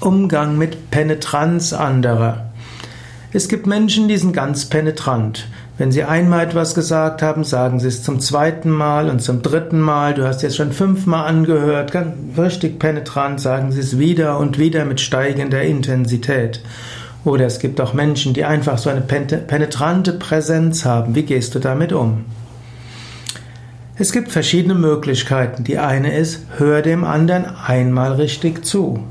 Umgang mit Penetranz anderer. Es gibt Menschen, die sind ganz penetrant. Wenn sie einmal etwas gesagt haben, sagen sie es zum zweiten Mal und zum dritten Mal. Du hast jetzt schon fünfmal angehört, ganz richtig penetrant, sagen sie es wieder und wieder mit steigender Intensität. Oder es gibt auch Menschen, die einfach so eine penetrante Präsenz haben. Wie gehst du damit um? Es gibt verschiedene Möglichkeiten. Die eine ist, hör dem anderen einmal richtig zu.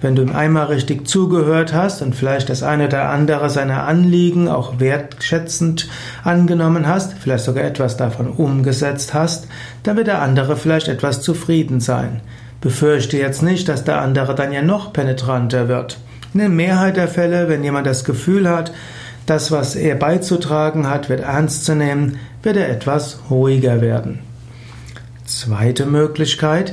Wenn du ihm einmal richtig zugehört hast und vielleicht das eine oder andere seiner Anliegen auch wertschätzend angenommen hast, vielleicht sogar etwas davon umgesetzt hast, dann wird der andere vielleicht etwas zufrieden sein. Befürchte jetzt nicht, dass der andere dann ja noch penetranter wird. In der Mehrheit der Fälle, wenn jemand das Gefühl hat, das, was er beizutragen hat, wird ernst zu nehmen, wird er etwas ruhiger werden. Zweite Möglichkeit,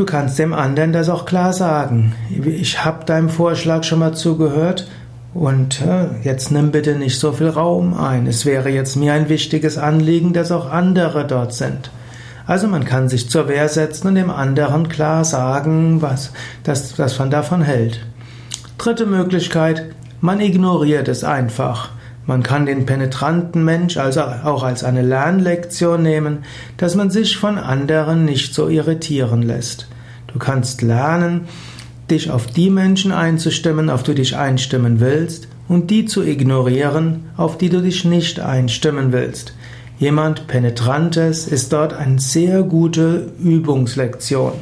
Du kannst dem anderen das auch klar sagen. Ich habe deinem Vorschlag schon mal zugehört und äh, jetzt nimm bitte nicht so viel Raum ein. Es wäre jetzt mir ein wichtiges Anliegen, dass auch andere dort sind. Also man kann sich zur Wehr setzen und dem anderen klar sagen, was, dass, dass man davon hält. Dritte Möglichkeit, man ignoriert es einfach. Man kann den penetranten Mensch also auch als eine Lernlektion nehmen, dass man sich von anderen nicht so irritieren lässt. Du kannst lernen, dich auf die Menschen einzustimmen, auf die du dich einstimmen willst, und die zu ignorieren, auf die du dich nicht einstimmen willst. Jemand Penetrantes ist dort eine sehr gute Übungslektion.